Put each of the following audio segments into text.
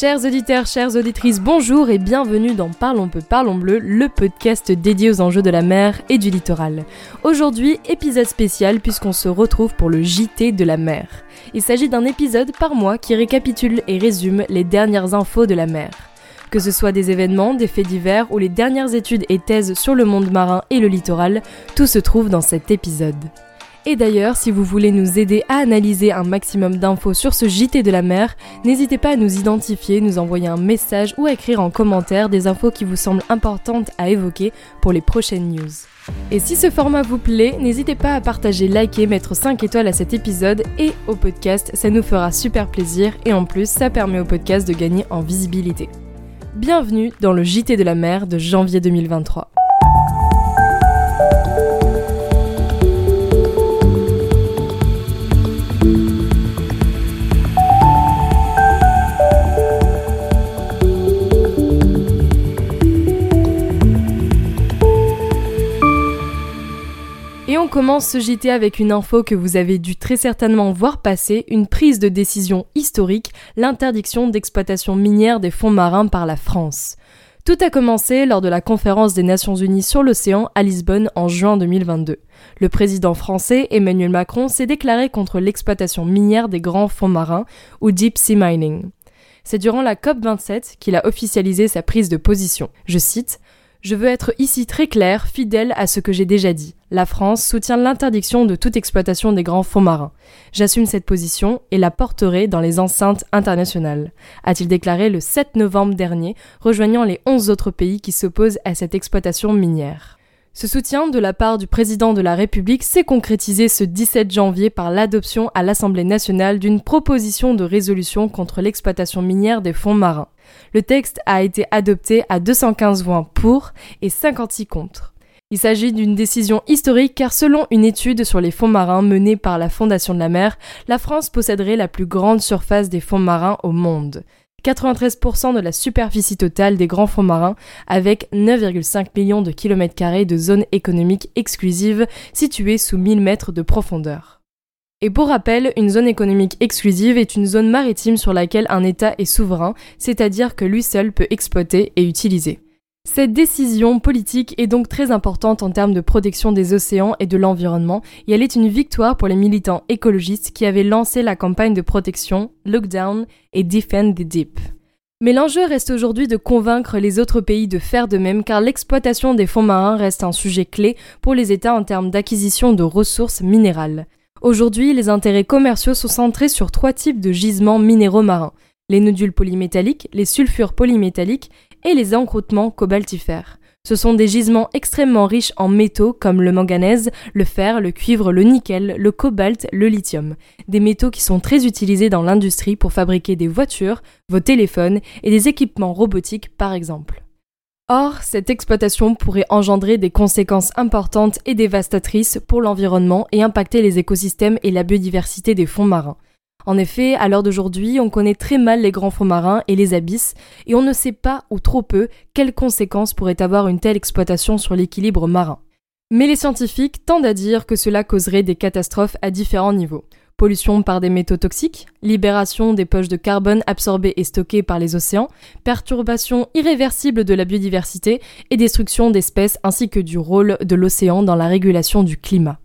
Chers auditeurs, chères auditrices, bonjour et bienvenue dans Parlons peu, parlons bleu, le podcast dédié aux enjeux de la mer et du littoral. Aujourd'hui, épisode spécial puisqu'on se retrouve pour le JT de la mer. Il s'agit d'un épisode par mois qui récapitule et résume les dernières infos de la mer. Que ce soit des événements, des faits divers ou les dernières études et thèses sur le monde marin et le littoral, tout se trouve dans cet épisode. Et d'ailleurs, si vous voulez nous aider à analyser un maximum d'infos sur ce JT de la mer, n'hésitez pas à nous identifier, nous envoyer un message ou à écrire en commentaire des infos qui vous semblent importantes à évoquer pour les prochaines news. Et si ce format vous plaît, n'hésitez pas à partager, liker, mettre 5 étoiles à cet épisode et au podcast, ça nous fera super plaisir et en plus ça permet au podcast de gagner en visibilité. Bienvenue dans le JT de la mer de janvier 2023. Commence ce JT avec une info que vous avez dû très certainement voir passer, une prise de décision historique, l'interdiction d'exploitation minière des fonds marins par la France. Tout a commencé lors de la conférence des Nations Unies sur l'océan à Lisbonne en juin 2022. Le président français Emmanuel Macron s'est déclaré contre l'exploitation minière des grands fonds marins, ou deep sea mining. C'est durant la COP27 qu'il a officialisé sa prise de position. Je cite je veux être ici très clair, fidèle à ce que j'ai déjà dit. La France soutient l'interdiction de toute exploitation des grands fonds marins. J'assume cette position et la porterai dans les enceintes internationales, a-t-il déclaré le 7 novembre dernier, rejoignant les 11 autres pays qui s'opposent à cette exploitation minière. Ce soutien de la part du président de la République s'est concrétisé ce 17 janvier par l'adoption à l'Assemblée nationale d'une proposition de résolution contre l'exploitation minière des fonds marins. Le texte a été adopté à 215 voix pour et 56 contre. Il s'agit d'une décision historique car selon une étude sur les fonds marins menée par la Fondation de la mer, la France posséderait la plus grande surface des fonds marins au monde. 93% de la superficie totale des grands fonds marins avec 9,5 millions de kilomètres carrés de zones économiques exclusives situées sous 1000 mètres de profondeur. Et pour rappel, une zone économique exclusive est une zone maritime sur laquelle un État est souverain, c'est-à-dire que lui seul peut exploiter et utiliser. Cette décision politique est donc très importante en termes de protection des océans et de l'environnement, et elle est une victoire pour les militants écologistes qui avaient lancé la campagne de protection Lockdown et Defend the Deep. Mais l'enjeu reste aujourd'hui de convaincre les autres pays de faire de même car l'exploitation des fonds marins reste un sujet clé pour les États en termes d'acquisition de ressources minérales. Aujourd'hui, les intérêts commerciaux sont centrés sur trois types de gisements minéraux marins les nodules polymétalliques, les sulfures polymétalliques et les encroûtements cobaltifères. Ce sont des gisements extrêmement riches en métaux comme le manganèse, le fer, le cuivre, le nickel, le cobalt, le lithium. Des métaux qui sont très utilisés dans l'industrie pour fabriquer des voitures, vos téléphones et des équipements robotiques par exemple. Or, cette exploitation pourrait engendrer des conséquences importantes et dévastatrices pour l'environnement et impacter les écosystèmes et la biodiversité des fonds marins. En effet, à l'heure d'aujourd'hui, on connaît très mal les grands fonds marins et les abysses, et on ne sait pas, ou trop peu, quelles conséquences pourrait avoir une telle exploitation sur l'équilibre marin. Mais les scientifiques tendent à dire que cela causerait des catastrophes à différents niveaux pollution par des métaux toxiques, libération des poches de carbone absorbées et stockées par les océans, perturbation irréversible de la biodiversité et destruction d'espèces ainsi que du rôle de l'océan dans la régulation du climat.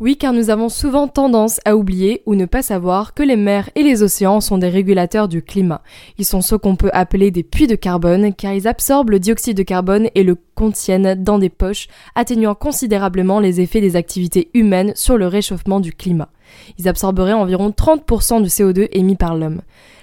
Oui, car nous avons souvent tendance à oublier ou ne pas savoir que les mers et les océans sont des régulateurs du climat. Ils sont ce qu'on peut appeler des puits de carbone, car ils absorbent le dioxyde de carbone et le contiennent dans des poches, atténuant considérablement les effets des activités humaines sur le réchauffement du climat. Ils absorberaient environ 30% du CO2 émis par l'homme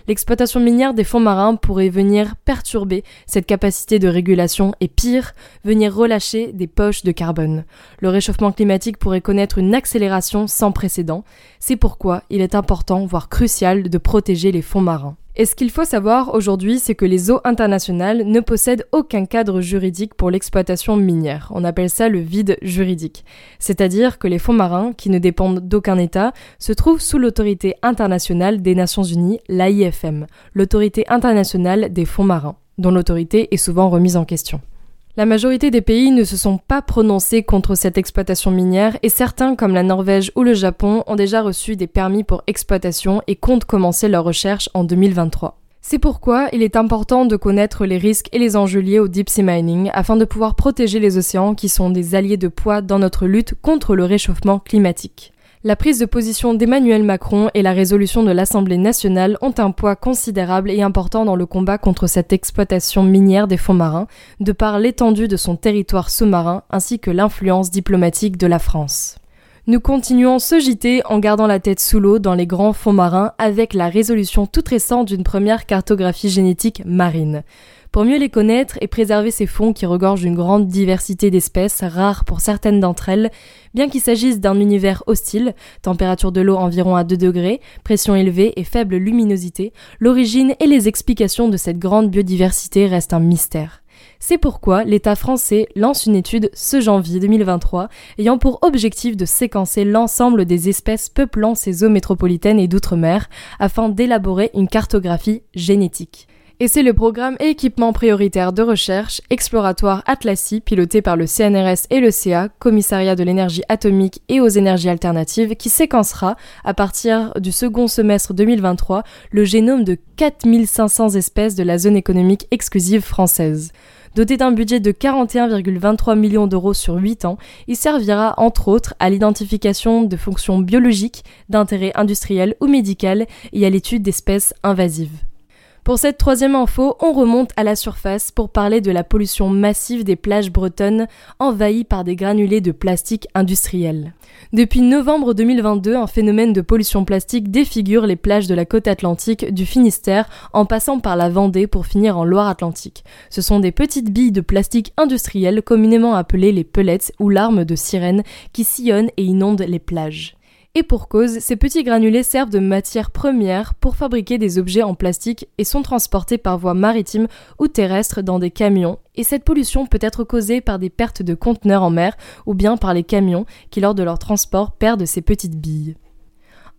l'exploitation minière des fonds marins pourrait venir perturber cette capacité de régulation et pire, venir relâcher des poches de carbone. Le réchauffement climatique pourrait connaître une accélération sans précédent. C'est pourquoi il est important, voire crucial, de protéger les fonds marins. Et ce qu'il faut savoir aujourd'hui, c'est que les eaux internationales ne possèdent aucun cadre juridique pour l'exploitation minière. On appelle ça le vide juridique. C'est-à-dire que les fonds marins, qui ne dépendent d'aucun État, se trouvent sous l'autorité internationale des Nations Unies, l'AIFM, l'autorité internationale des fonds marins, dont l'autorité est souvent remise en question. La majorité des pays ne se sont pas prononcés contre cette exploitation minière et certains, comme la Norvège ou le Japon, ont déjà reçu des permis pour exploitation et comptent commencer leurs recherches en 2023. C'est pourquoi il est important de connaître les risques et les enjeux liés au deep sea mining afin de pouvoir protéger les océans qui sont des alliés de poids dans notre lutte contre le réchauffement climatique. La prise de position d'Emmanuel Macron et la résolution de l'Assemblée nationale ont un poids considérable et important dans le combat contre cette exploitation minière des fonds marins, de par l'étendue de son territoire sous-marin ainsi que l'influence diplomatique de la France. Nous continuons ce JT en gardant la tête sous l'eau dans les grands fonds marins avec la résolution toute récente d'une première cartographie génétique marine. Pour mieux les connaître et préserver ces fonds qui regorgent d'une grande diversité d'espèces, rares pour certaines d'entre elles, bien qu'il s'agisse d'un univers hostile, température de l'eau environ à 2 degrés, pression élevée et faible luminosité, l'origine et les explications de cette grande biodiversité restent un mystère. C'est pourquoi l'État français lance une étude ce janvier 2023 ayant pour objectif de séquencer l'ensemble des espèces peuplant ces eaux métropolitaines et d'outre-mer afin d'élaborer une cartographie génétique. Et c'est le programme équipement prioritaire de recherche exploratoire Atlassi piloté par le CNRS et le CA, Commissariat de l'énergie atomique et aux énergies alternatives, qui séquencera, à partir du second semestre 2023, le génome de 4500 espèces de la zone économique exclusive française. Doté d'un budget de 41,23 millions d'euros sur 8 ans, il servira entre autres à l'identification de fonctions biologiques, d'intérêt industriel ou médical et à l'étude d'espèces invasives. Pour cette troisième info, on remonte à la surface pour parler de la pollution massive des plages bretonnes envahies par des granulés de plastique industriels. Depuis novembre 2022, un phénomène de pollution plastique défigure les plages de la côte atlantique du Finistère en passant par la Vendée pour finir en Loire-Atlantique. Ce sont des petites billes de plastique industriel communément appelées les pellets ou larmes de sirène qui sillonnent et inondent les plages. Et pour cause, ces petits granulés servent de matière première pour fabriquer des objets en plastique et sont transportés par voie maritime ou terrestre dans des camions. Et cette pollution peut être causée par des pertes de conteneurs en mer ou bien par les camions qui, lors de leur transport, perdent ces petites billes.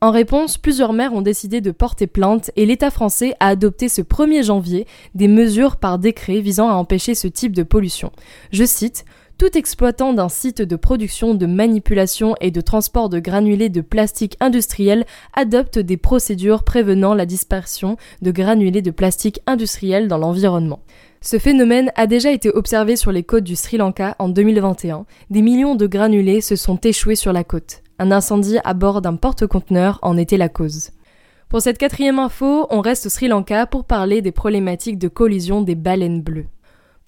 En réponse, plusieurs maires ont décidé de porter plainte et l'État français a adopté ce 1er janvier des mesures par décret visant à empêcher ce type de pollution. Je cite tout exploitant d'un site de production, de manipulation et de transport de granulés de plastique industriel adopte des procédures prévenant la dispersion de granulés de plastique industriel dans l'environnement. Ce phénomène a déjà été observé sur les côtes du Sri Lanka en 2021. Des millions de granulés se sont échoués sur la côte. Un incendie à bord d'un porte-conteneur en était la cause. Pour cette quatrième info, on reste au Sri Lanka pour parler des problématiques de collision des baleines bleues.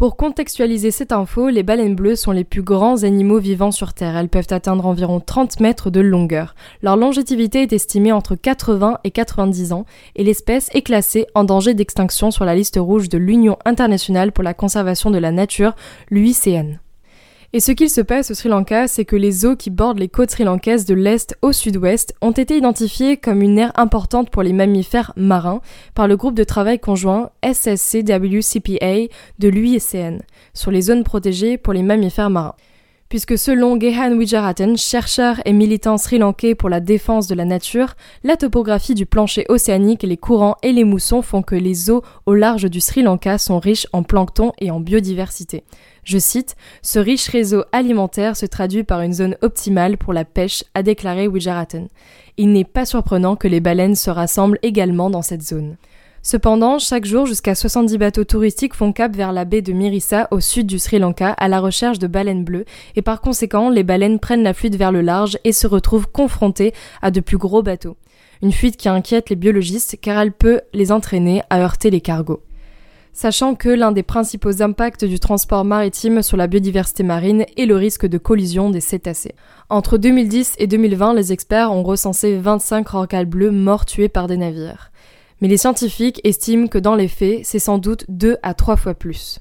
Pour contextualiser cette info, les baleines bleues sont les plus grands animaux vivants sur Terre. Elles peuvent atteindre environ 30 mètres de longueur. Leur longévité est estimée entre 80 et 90 ans et l'espèce est classée en danger d'extinction sur la liste rouge de l'Union internationale pour la conservation de la nature, l'UICN. Et ce qu'il se passe au Sri Lanka, c'est que les eaux qui bordent les côtes sri-lankaises de l'est au sud-ouest ont été identifiées comme une aire importante pour les mammifères marins par le groupe de travail conjoint SSCWCPA de l'UICN sur les zones protégées pour les mammifères marins puisque selon Gehan Wijarathan, chercheur et militant sri-lankais pour la défense de la nature, la topographie du plancher océanique, les courants et les moussons font que les eaux au large du Sri Lanka sont riches en plancton et en biodiversité. Je cite, Ce riche réseau alimentaire se traduit par une zone optimale pour la pêche, a déclaré Wijarathan. Il n'est pas surprenant que les baleines se rassemblent également dans cette zone. Cependant, chaque jour, jusqu'à 70 bateaux touristiques font cap vers la baie de Mirissa au sud du Sri Lanka à la recherche de baleines bleues et par conséquent, les baleines prennent la fuite vers le large et se retrouvent confrontées à de plus gros bateaux. Une fuite qui inquiète les biologistes car elle peut les entraîner à heurter les cargos sachant que l'un des principaux impacts du transport maritime sur la biodiversité marine est le risque de collision des cétacés. Entre 2010 et 2020, les experts ont recensé 25 rorquals bleus morts tués par des navires. Mais les scientifiques estiment que dans les faits, c'est sans doute deux à trois fois plus.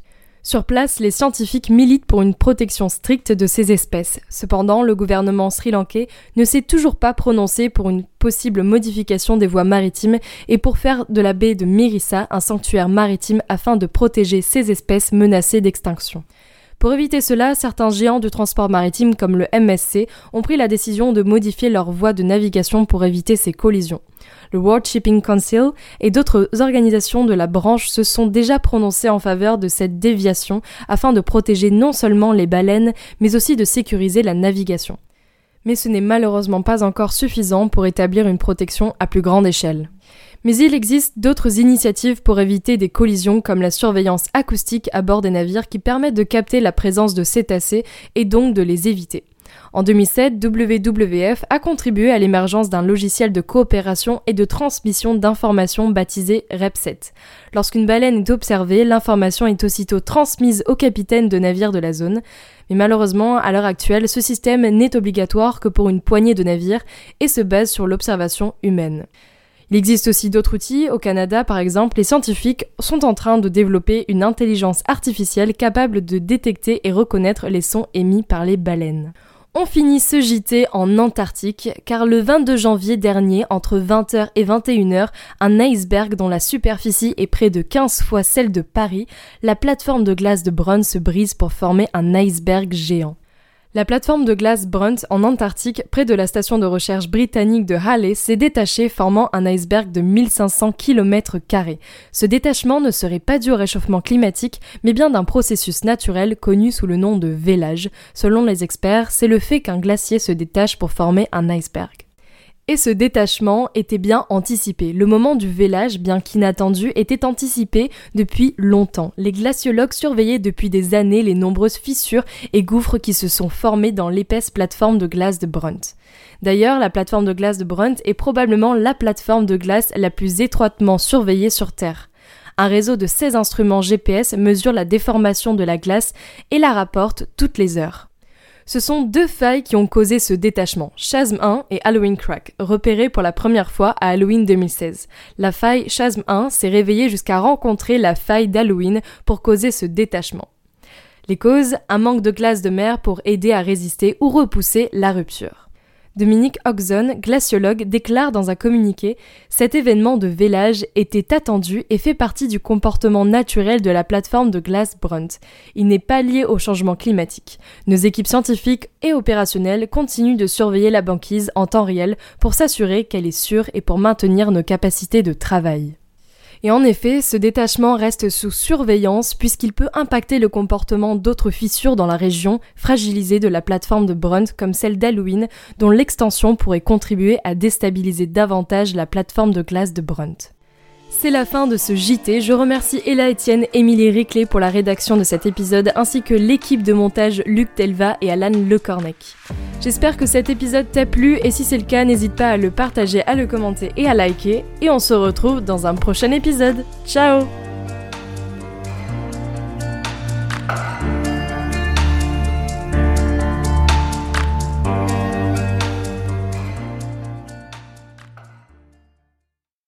Sur place, les scientifiques militent pour une protection stricte de ces espèces. Cependant, le gouvernement sri-lankais ne s'est toujours pas prononcé pour une possible modification des voies maritimes et pour faire de la baie de Mirissa un sanctuaire maritime afin de protéger ces espèces menacées d'extinction. Pour éviter cela, certains géants du transport maritime comme le MSC ont pris la décision de modifier leur voie de navigation pour éviter ces collisions. Le World Shipping Council et d'autres organisations de la branche se sont déjà prononcées en faveur de cette déviation afin de protéger non seulement les baleines, mais aussi de sécuriser la navigation. Mais ce n'est malheureusement pas encore suffisant pour établir une protection à plus grande échelle. Mais il existe d'autres initiatives pour éviter des collisions comme la surveillance acoustique à bord des navires qui permettent de capter la présence de cétacés et donc de les éviter. En 2007, WWF a contribué à l'émergence d'un logiciel de coopération et de transmission d'informations baptisé REPSET. Lorsqu'une baleine est observée, l'information est aussitôt transmise au capitaine de navire de la zone. Mais malheureusement, à l'heure actuelle, ce système n'est obligatoire que pour une poignée de navires et se base sur l'observation humaine. Il existe aussi d'autres outils. Au Canada, par exemple, les scientifiques sont en train de développer une intelligence artificielle capable de détecter et reconnaître les sons émis par les baleines. On finit ce JT en Antarctique, car le 22 janvier dernier, entre 20h et 21h, un iceberg dont la superficie est près de 15 fois celle de Paris, la plateforme de glace de Brun se brise pour former un iceberg géant. La plateforme de glace Brunt en Antarctique, près de la station de recherche britannique de Halley, s'est détachée formant un iceberg de 1500 km. Ce détachement ne serait pas dû au réchauffement climatique, mais bien d'un processus naturel connu sous le nom de vélage. Selon les experts, c'est le fait qu'un glacier se détache pour former un iceberg. Et ce détachement était bien anticipé. Le moment du vélage, bien qu'inattendu, était anticipé depuis longtemps. Les glaciologues surveillaient depuis des années les nombreuses fissures et gouffres qui se sont formés dans l'épaisse plateforme de glace de Brunt. D'ailleurs, la plateforme de glace de Brunt est probablement la plateforme de glace la plus étroitement surveillée sur Terre. Un réseau de 16 instruments GPS mesure la déformation de la glace et la rapporte toutes les heures. Ce sont deux failles qui ont causé ce détachement, Chasm 1 et Halloween Crack, repérées pour la première fois à Halloween 2016. La faille Chasm 1 s'est réveillée jusqu'à rencontrer la faille d'Halloween pour causer ce détachement. Les causes, un manque de glace de mer pour aider à résister ou repousser la rupture. Dominique Oxon, glaciologue, déclare dans un communiqué Cet événement de vélage était attendu et fait partie du comportement naturel de la plateforme de glace Brunt. Il n'est pas lié au changement climatique. Nos équipes scientifiques et opérationnelles continuent de surveiller la banquise en temps réel pour s'assurer qu'elle est sûre et pour maintenir nos capacités de travail. Et en effet, ce détachement reste sous surveillance puisqu'il peut impacter le comportement d'autres fissures dans la région fragilisée de la plateforme de Brunt comme celle d'Halloween dont l'extension pourrait contribuer à déstabiliser davantage la plateforme de glace de Brunt. C'est la fin de ce JT. Je remercie Ella Etienne, Émilie Riclé pour la rédaction de cet épisode, ainsi que l'équipe de montage Luc Telva et Alan Lecornec. J'espère que cet épisode t'a plu et si c'est le cas, n'hésite pas à le partager, à le commenter et à liker. Et on se retrouve dans un prochain épisode. Ciao